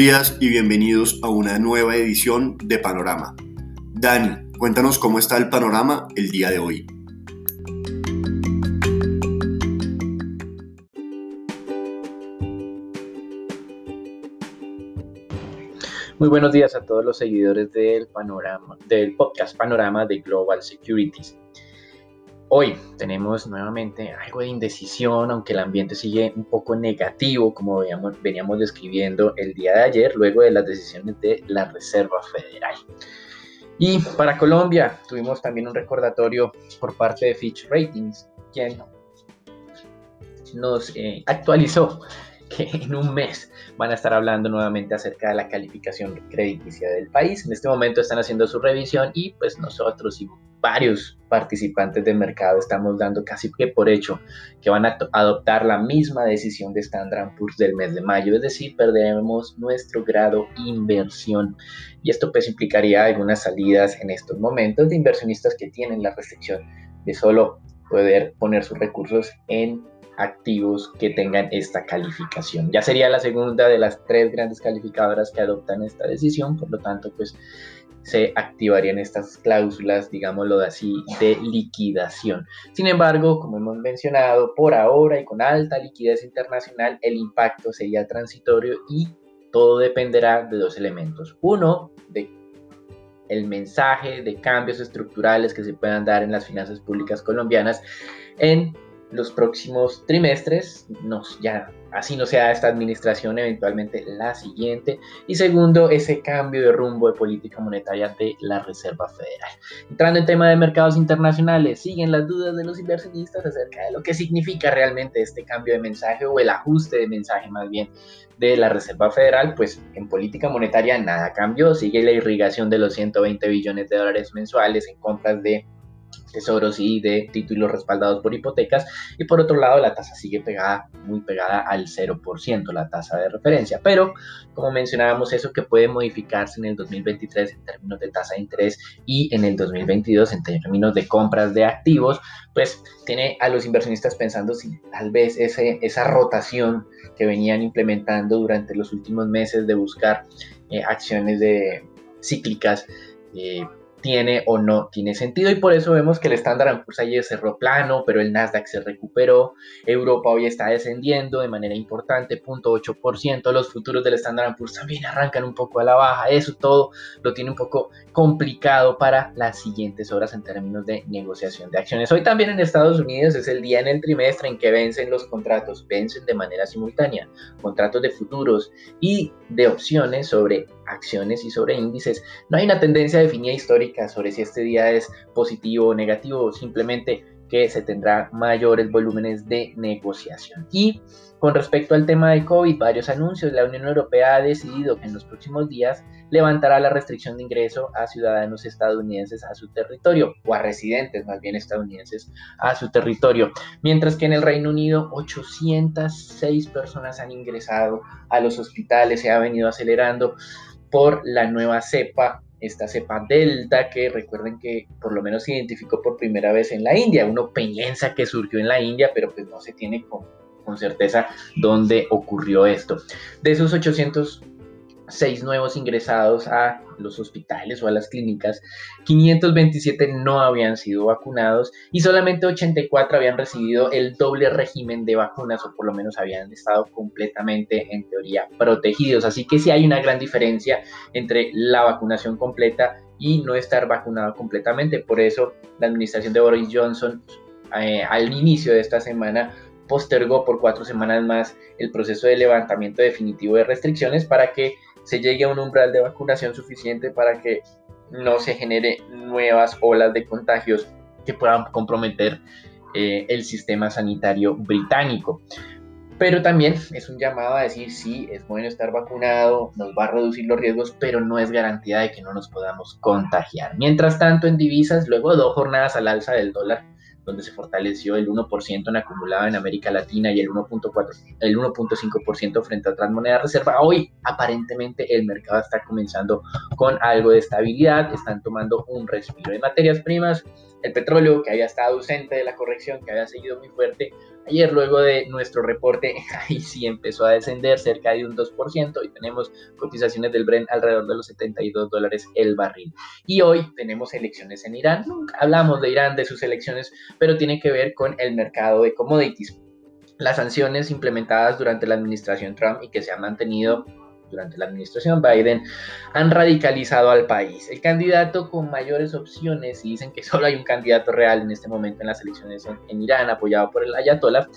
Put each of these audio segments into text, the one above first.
Días y bienvenidos a una nueva edición de Panorama. Dani, cuéntanos cómo está el panorama el día de hoy. Muy buenos días a todos los seguidores del panorama del podcast Panorama de Global Securities. Hoy tenemos nuevamente algo de indecisión, aunque el ambiente sigue un poco negativo, como veníamos, veníamos describiendo el día de ayer, luego de las decisiones de la Reserva Federal. Y para Colombia tuvimos también un recordatorio por parte de Fitch Ratings, quien nos eh, actualizó que en un mes van a estar hablando nuevamente acerca de la calificación crediticia del país. En este momento están haciendo su revisión y pues nosotros y varios participantes del mercado estamos dando casi que por hecho que van a adoptar la misma decisión de Standard Poor's del mes de mayo, es decir, perderemos nuestro grado inversión. Y esto pues implicaría algunas salidas en estos momentos de inversionistas que tienen la restricción de solo poder poner sus recursos en activos que tengan esta calificación. Ya sería la segunda de las tres grandes calificadoras que adoptan esta decisión, por lo tanto, pues se activarían estas cláusulas, digámoslo así, de liquidación. Sin embargo, como hemos mencionado, por ahora y con alta liquidez internacional, el impacto sería transitorio y todo dependerá de dos elementos. Uno, de el mensaje de cambios estructurales que se puedan dar en las finanzas públicas colombianas en los próximos trimestres, nos, ya así no sea esta administración, eventualmente la siguiente. Y segundo, ese cambio de rumbo de política monetaria de la Reserva Federal. Entrando en tema de mercados internacionales, siguen las dudas de los inversionistas acerca de lo que significa realmente este cambio de mensaje o el ajuste de mensaje más bien de la Reserva Federal, pues en política monetaria nada cambió, sigue la irrigación de los 120 billones de dólares mensuales en compras de tesoros y de títulos respaldados por hipotecas. Y por otro lado la tasa sigue pegada muy pegada al 0% la tasa de referencia. Pero como mencionábamos eso que puede modificarse en el 2023 en términos de tasa de interés y en el 2022 en términos de compras de activos pues tiene a los inversionistas pensando si tal vez ese, esa rotación que venían implementando durante los últimos meses de buscar eh, acciones de cíclicas eh, tiene o no tiene sentido y por eso vemos que el Standard Poor's ayer cerró plano, pero el Nasdaq se recuperó, Europa hoy está descendiendo de manera importante, 0.8%, los futuros del Standard Poor's también arrancan un poco a la baja, eso todo lo tiene un poco complicado para las siguientes horas en términos de negociación de acciones. Hoy también en Estados Unidos es el día en el trimestre en que vencen los contratos, vencen de manera simultánea, contratos de futuros y de opciones sobre acciones y sobre índices. No hay una tendencia definida histórica sobre si este día es positivo o negativo, simplemente que se tendrá mayores volúmenes de negociación. Y con respecto al tema de COVID, varios anuncios. La Unión Europea ha decidido que en los próximos días levantará la restricción de ingreso a ciudadanos estadounidenses a su territorio, o a residentes más bien estadounidenses a su territorio. Mientras que en el Reino Unido 806 personas han ingresado a los hospitales, se ha venido acelerando por la nueva cepa, esta cepa delta que recuerden que por lo menos se identificó por primera vez en la India. Uno piensa que surgió en la India, pero pues no se tiene con, con certeza dónde ocurrió esto. De esos 800 seis nuevos ingresados a los hospitales o a las clínicas, 527 no habían sido vacunados y solamente 84 habían recibido el doble régimen de vacunas o por lo menos habían estado completamente en teoría protegidos. Así que sí hay una gran diferencia entre la vacunación completa y no estar vacunado completamente. Por eso la administración de Boris Johnson eh, al inicio de esta semana postergó por cuatro semanas más el proceso de levantamiento definitivo de restricciones para que se llegue a un umbral de vacunación suficiente para que no se genere nuevas olas de contagios que puedan comprometer eh, el sistema sanitario británico. Pero también es un llamado a decir, sí, es bueno estar vacunado, nos va a reducir los riesgos, pero no es garantía de que no nos podamos contagiar. Mientras tanto, en divisas, luego de dos jornadas al alza del dólar, donde se fortaleció el 1% en acumulado en América Latina y el 1.4, el 1.5% frente a otras monedas reserva. Hoy aparentemente el mercado está comenzando con algo de estabilidad, están tomando un respiro de materias primas. El petróleo, que había estado ausente de la corrección, que había seguido muy fuerte, ayer luego de nuestro reporte, ahí sí empezó a descender cerca de un 2% y tenemos cotizaciones del Brent alrededor de los 72 dólares el barril. Y hoy tenemos elecciones en Irán. Nunca hablamos de Irán, de sus elecciones, pero tiene que ver con el mercado de commodities. Las sanciones implementadas durante la administración Trump y que se han mantenido durante la administración Biden han radicalizado al país. El candidato con mayores opciones, y dicen que solo hay un candidato real en este momento en las elecciones en, Irán, apoyado por el Ayatollah,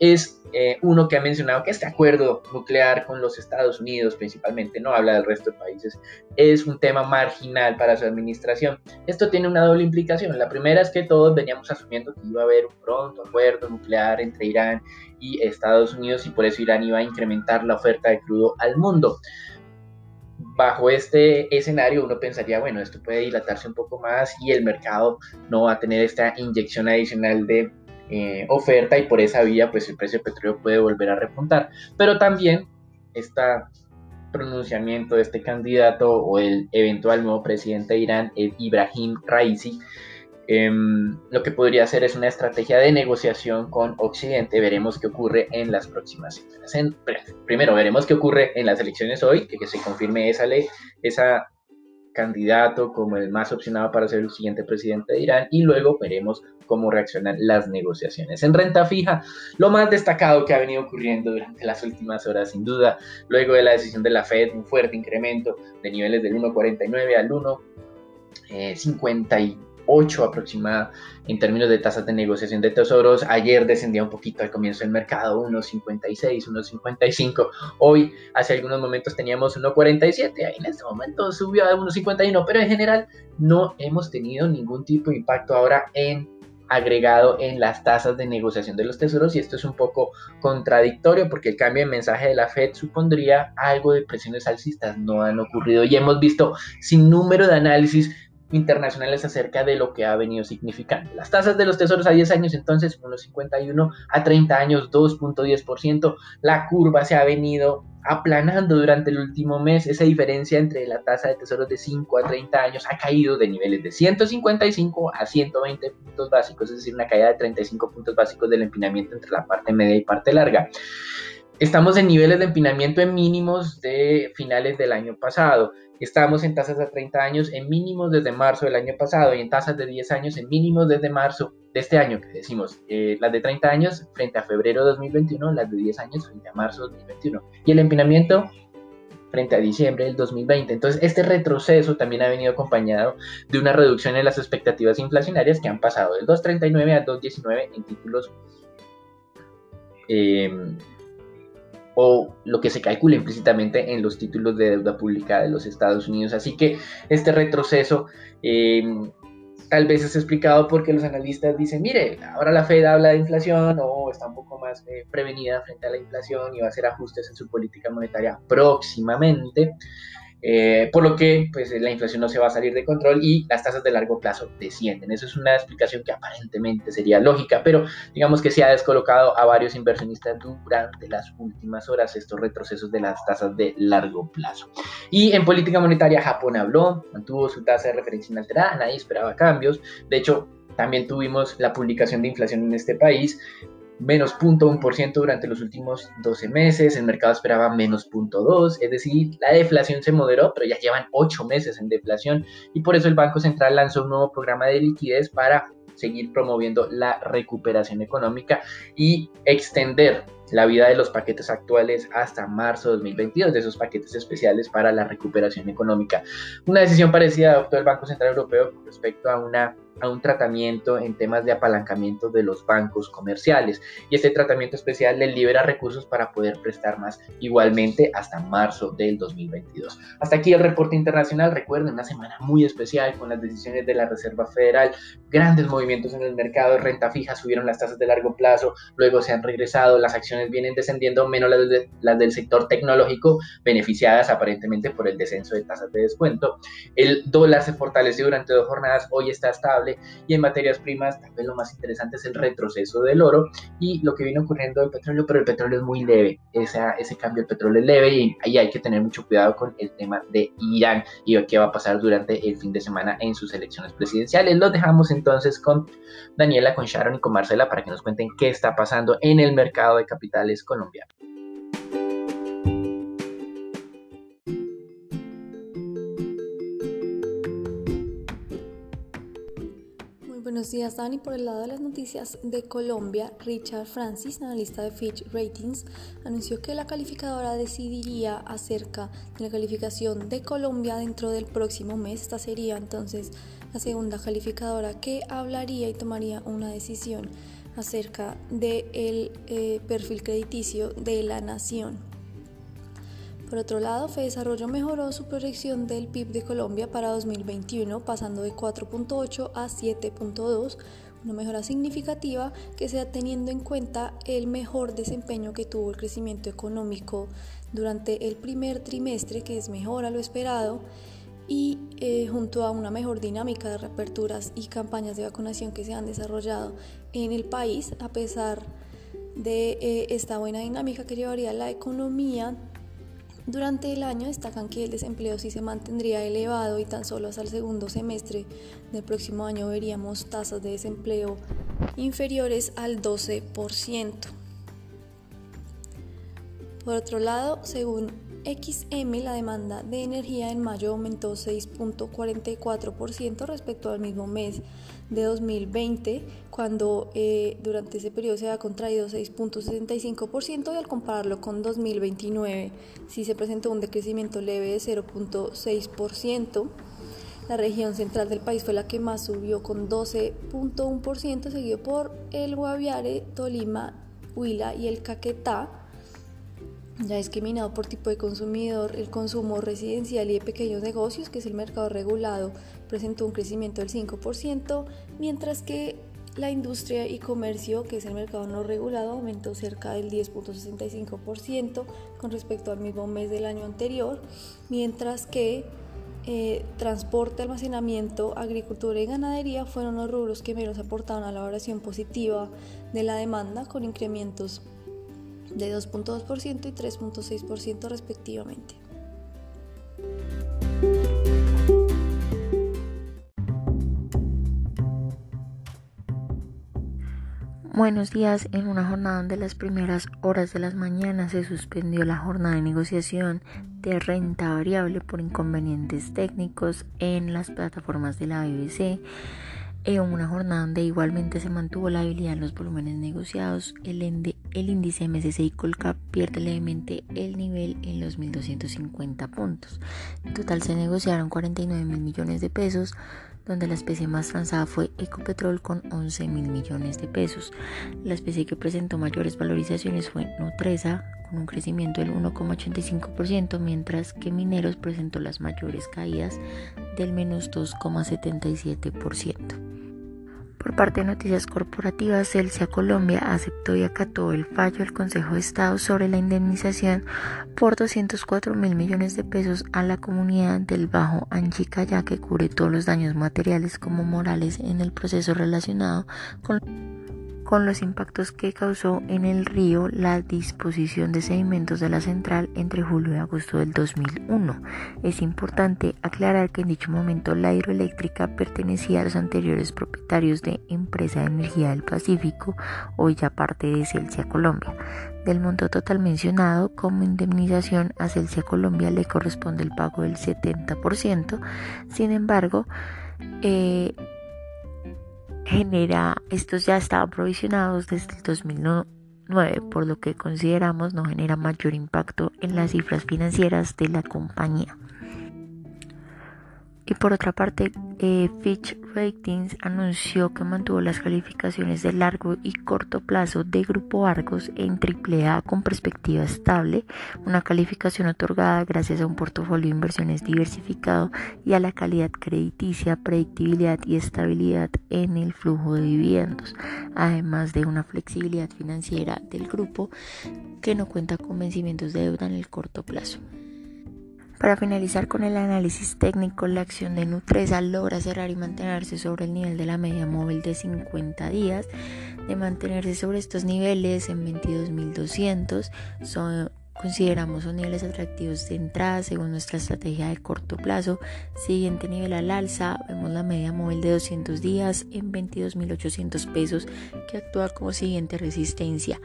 es eh, uno que ha mencionado que este acuerdo nuclear con los Estados Unidos principalmente, no habla del resto de países, es un tema marginal para su administración. Esto tiene una doble implicación. La primera es que todos veníamos asumiendo que iba a haber un pronto acuerdo nuclear entre Irán y Estados Unidos y por eso Irán iba a incrementar la oferta de crudo al mundo bajo este escenario uno pensaría, bueno, esto puede dilatarse un poco más y el mercado no va a tener esta inyección adicional de eh, oferta y por esa vía pues el precio del petróleo puede volver a repuntar. Pero también este pronunciamiento de este candidato o el eventual nuevo presidente de Irán, Ibrahim Raisi, em, lo que podría ser es una estrategia de negociación con Occidente. Veremos qué ocurre en las próximas semanas. primero, veremos qué ocurre en las elecciones hoy, que se confirme esa ley, esa candidato como el más opcionado para ser el siguiente presidente de Irán y luego veremos cómo reaccionan las negociaciones. En renta fija, lo más destacado que ha venido ocurriendo durante las últimas horas, sin duda, luego de la decisión de la Fed, un fuerte incremento de niveles del 1,49 al 1,50 8 aproximada en términos de tasas de negociación de tesoros. Ayer descendía un poquito al comienzo del mercado, 1.56, 1.55. Hoy, hace algunos momentos teníamos 1.47. Ahí en este momento subió a 1.51, pero en general no hemos tenido ningún tipo de impacto ahora en agregado en las tasas de negociación de los tesoros y esto es un poco contradictorio porque el cambio de mensaje de la Fed supondría algo de presiones alcistas, no han ocurrido y hemos visto sin número de análisis internacionales acerca de lo que ha venido significando. Las tasas de los tesoros a 10 años, entonces, 1,51 a 30 años, 2.10%. La curva se ha venido aplanando durante el último mes. Esa diferencia entre la tasa de tesoros de 5 a 30 años ha caído de niveles de 155 a 120 puntos básicos, es decir, una caída de 35 puntos básicos del empinamiento entre la parte media y parte larga. Estamos en niveles de empinamiento en mínimos de finales del año pasado. Estamos en tasas de 30 años en mínimos desde marzo del año pasado y en tasas de 10 años en mínimos desde marzo de este año, que decimos, eh, las de 30 años frente a febrero de 2021, las de 10 años frente a marzo de 2021. Y el empinamiento frente a diciembre del 2020. Entonces, este retroceso también ha venido acompañado de una reducción en las expectativas inflacionarias que han pasado del 2.39 al 2.19 en títulos eh, o lo que se calcula implícitamente en los títulos de deuda pública de los Estados Unidos. Así que este retroceso eh, tal vez es explicado porque los analistas dicen, mire, ahora la Fed habla de inflación o está un poco más eh, prevenida frente a la inflación y va a hacer ajustes en su política monetaria próximamente. Eh, por lo que pues, la inflación no se va a salir de control y las tasas de largo plazo descienden. Eso es una explicación que aparentemente sería lógica, pero digamos que se ha descolocado a varios inversionistas durante las últimas horas estos retrocesos de las tasas de largo plazo. Y en política monetaria, Japón habló, mantuvo su tasa de referencia inalterada, nadie esperaba cambios. De hecho, también tuvimos la publicación de inflación en este país, menos 0.1% durante los últimos 12 meses, el mercado esperaba menos 0.2%, es decir, la deflación se moderó, pero ya llevan 8 meses en deflación y por eso el Banco Central lanzó un nuevo programa de liquidez para seguir promoviendo la recuperación económica y extender la vida de los paquetes actuales hasta marzo de 2022, de esos paquetes especiales para la recuperación económica. Una decisión parecida adoptó el Banco Central Europeo con respecto a una a un tratamiento en temas de apalancamiento de los bancos comerciales y este tratamiento especial les libera recursos para poder prestar más igualmente hasta marzo del 2022. Hasta aquí el reporte internacional, recuerden, una semana muy especial con las decisiones de la Reserva Federal, grandes movimientos en el mercado renta fija, subieron las tasas de largo plazo, luego se han regresado, las acciones vienen descendiendo, menos las del sector tecnológico, beneficiadas aparentemente por el descenso de tasas de descuento. El dólar se fortaleció durante dos jornadas, hoy está estable Y en materias primas, tal lo más interesante es el retroceso del oro y lo que viene ocurriendo del petróleo, pero el petróleo es muy leve, ese cambio del petróleo es leve y ahí hay que tener mucho cuidado con el tema de Irán y qué va a pasar durante el fin de semana en sus elecciones presidenciales. Los dejamos entonces con Daniela, con Sharon y con Marcela para que nos cuenten qué está pasando en el mercado de capitales colombiano. Buenos días, Dani. Por el lado de las noticias de Colombia, Richard Francis, analista de Fitch Ratings, anunció que la calificadora decidiría acerca de la calificación de Colombia dentro del próximo mes. Esta sería entonces la segunda calificadora que hablaría y tomaría una decisión acerca del eh, perfil crediticio de la nación. Por otro lado, Desarrollo mejoró su proyección del PIB de Colombia para 2021, pasando de 4.8 a 7.2, una mejora significativa que se da teniendo en cuenta el mejor desempeño que tuvo el crecimiento económico durante el primer trimestre, que es mejor a lo esperado, y eh, junto a una mejor dinámica de reaperturas y campañas de vacunación que se han desarrollado en el país, a pesar de eh, esta buena dinámica que llevaría la economía durante el año destacan que el desempleo sí se mantendría elevado y tan solo hasta el segundo semestre del próximo año veríamos tasas de desempleo inferiores al 12%. Por otro lado, según XM, la demanda de energía en mayo aumentó 6.44% respecto al mismo mes de 2020, cuando eh, durante ese periodo se ha contraído 6.65% y al compararlo con 2029 sí se presentó un decrecimiento leve de 0.6%. La región central del país fue la que más subió con 12.1%, seguido por el Guaviare, Tolima, Huila y el Caquetá ya discriminado por tipo de consumidor, el consumo residencial y de pequeños negocios, que es el mercado regulado, presentó un crecimiento del 5%, mientras que la industria y comercio, que es el mercado no regulado, aumentó cerca del 10.65% con respecto al mismo mes del año anterior, mientras que eh, transporte, almacenamiento, agricultura y ganadería fueron los rubros que menos aportaron a la variación positiva de la demanda, con incrementos de 2.2% y 3.6% respectivamente. Buenos días. En una jornada donde las primeras horas de las mañanas se suspendió la jornada de negociación de renta variable por inconvenientes técnicos en las plataformas de la BBC, en una jornada donde igualmente se mantuvo la habilidad en los volúmenes negociados, el, el índice MSCI Colcap pierde levemente el nivel en los 1.250 puntos. En total se negociaron 49 mil millones de pesos, donde la especie más transada fue Ecopetrol con 11 mil millones de pesos. La especie que presentó mayores valorizaciones fue Nutresa con un crecimiento del 1,85%, mientras que Mineros presentó las mayores caídas del menos 2,77%. Por parte de Noticias Corporativas, Celsia Colombia aceptó y acató el fallo del Consejo de Estado sobre la indemnización por 204 mil millones de pesos a la comunidad del Bajo Anchicaya que cubre todos los daños materiales como morales en el proceso relacionado con con los impactos que causó en el río la disposición de sedimentos de la central entre julio y agosto del 2001. Es importante aclarar que en dicho momento la hidroeléctrica pertenecía a los anteriores propietarios de Empresa de Energía del Pacífico, hoy ya parte de Celsia Colombia. Del monto total mencionado como indemnización a Celsia Colombia le corresponde el pago del 70%, sin embargo, eh, genera, estos ya estaban provisionados desde el 2009, por lo que consideramos no genera mayor impacto en las cifras financieras de la compañía. Y por otra parte, eh, Fitch Ratings anunció que mantuvo las calificaciones de largo y corto plazo de Grupo Argos en AAA con perspectiva estable, una calificación otorgada gracias a un portafolio de inversiones diversificado y a la calidad crediticia, predictibilidad y estabilidad en el flujo de dividendos, además de una flexibilidad financiera del grupo que no cuenta con vencimientos de deuda en el corto plazo. Para finalizar con el análisis técnico, la acción de Nutresa logra cerrar y mantenerse sobre el nivel de la media móvil de 50 días. De mantenerse sobre estos niveles en 22.200, son, consideramos son niveles atractivos de entrada según nuestra estrategia de corto plazo. Siguiente nivel al alza, vemos la media móvil de 200 días en 22.800 pesos que actúa como siguiente resistencia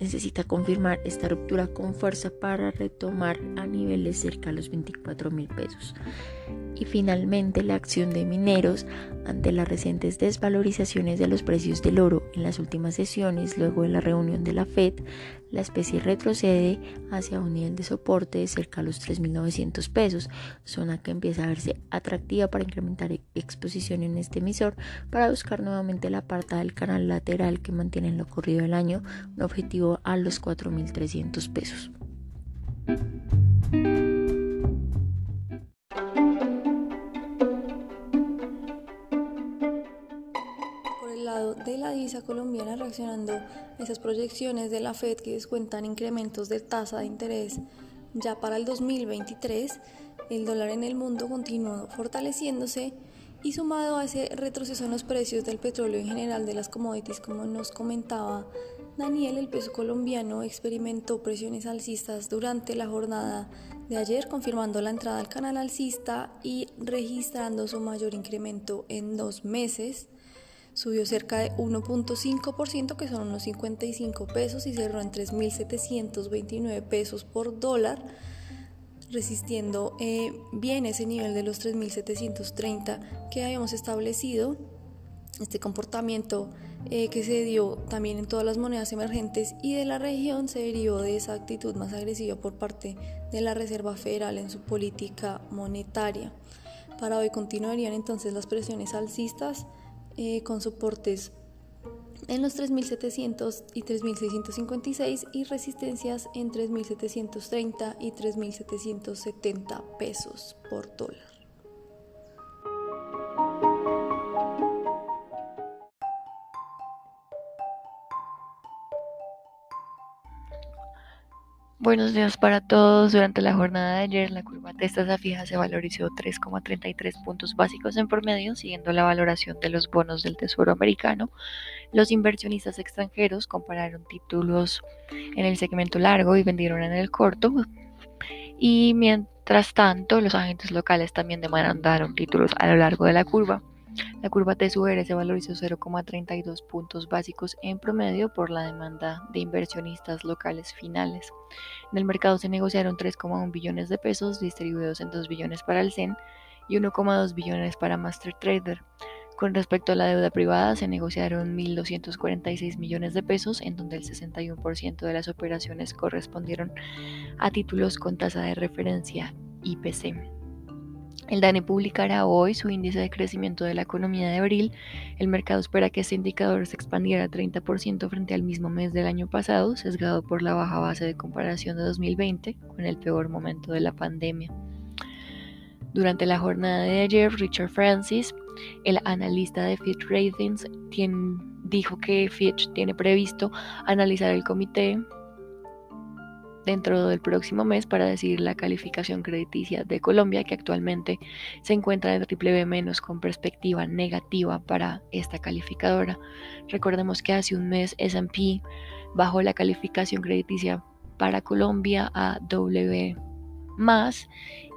necesita confirmar esta ruptura con fuerza para retomar a niveles cerca a los 24 mil pesos. Y finalmente la acción de mineros ante las recientes desvalorizaciones de los precios del oro en las últimas sesiones luego de la reunión de la Fed, la especie retrocede hacia un nivel de soporte cerca a los 3.900 pesos, zona que empieza a verse atractiva para incrementar exposición en este emisor para buscar nuevamente la parte del canal lateral que mantiene en lo corrido del año un objetivo a los 4.300 pesos. Divisa colombiana reaccionando a esas proyecciones de la Fed que descuentan incrementos de tasa de interés. Ya para el 2023, el dólar en el mundo continuó fortaleciéndose y sumado a ese retroceso en los precios del petróleo en general de las commodities, como nos comentaba Daniel, el peso colombiano experimentó presiones alcistas durante la jornada de ayer, confirmando la entrada al canal alcista y registrando su mayor incremento en dos meses subió cerca de 1.5%, que son unos 55 pesos, y cerró en 3.729 pesos por dólar, resistiendo eh, bien ese nivel de los 3.730 que habíamos establecido. Este comportamiento eh, que se dio también en todas las monedas emergentes y de la región se derivó de esa actitud más agresiva por parte de la Reserva Federal en su política monetaria. Para hoy continuarían entonces las presiones alcistas eh, con soportes en los 3.700 y 3.656 y resistencias en 3.730 y 3.770 pesos por dólar. Buenos días para todos. Durante la jornada de ayer, la curva de tasa fija se valorizó 3,33 puntos básicos en promedio, siguiendo la valoración de los bonos del Tesoro americano. Los inversionistas extranjeros compararon títulos en el segmento largo y vendieron en el corto. Y mientras tanto, los agentes locales también demandaron títulos a lo largo de la curva. La curva TSUR se valorizó 0,32 puntos básicos en promedio por la demanda de inversionistas locales finales. En el mercado se negociaron 3,1 billones de pesos distribuidos en 2 billones para el CEN y 1,2 billones para Master Trader. Con respecto a la deuda privada, se negociaron 1.246 millones de pesos, en donde el 61% de las operaciones correspondieron a títulos con tasa de referencia IPC. El DANE publicará hoy su índice de crecimiento de la economía de abril. El mercado espera que este indicador se expandiera 30% frente al mismo mes del año pasado, sesgado por la baja base de comparación de 2020, con el peor momento de la pandemia. Durante la jornada de ayer, Richard Francis, el analista de Fitch Ratings, dijo que Fitch tiene previsto analizar el comité dentro del próximo mes para decidir la calificación crediticia de Colombia, que actualmente se encuentra de triple B menos con perspectiva negativa para esta calificadora. Recordemos que hace un mes S&P bajó la calificación crediticia para Colombia a W más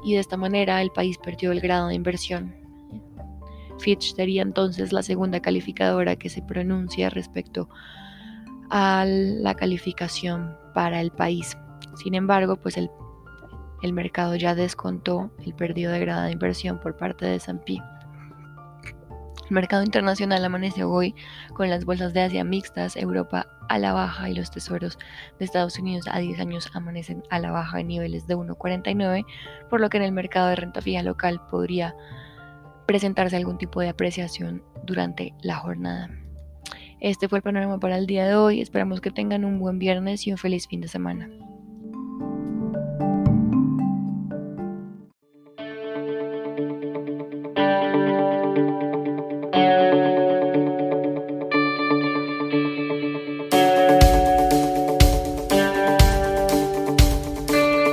y de esta manera el país perdió el grado de inversión. Fitch sería entonces la segunda calificadora que se pronuncia respecto a la calificación para el país. Sin embargo, pues el, mercado ya descontó el perdido de grado de inversión por parte de S&P. El mercado internacional amaneció hoy con las bolsas de Asia mixtas, Europa a la baja y los tesoros de Estados Unidos a 10 años amanecen a la baja en niveles de 1,49, por lo que en el mercado de renta fija local podría presentarse algún tipo de apreciación durante la jornada. Este fue el panorama para el día de hoy. Esperamos que tengan un buen viernes y un feliz fin de semana.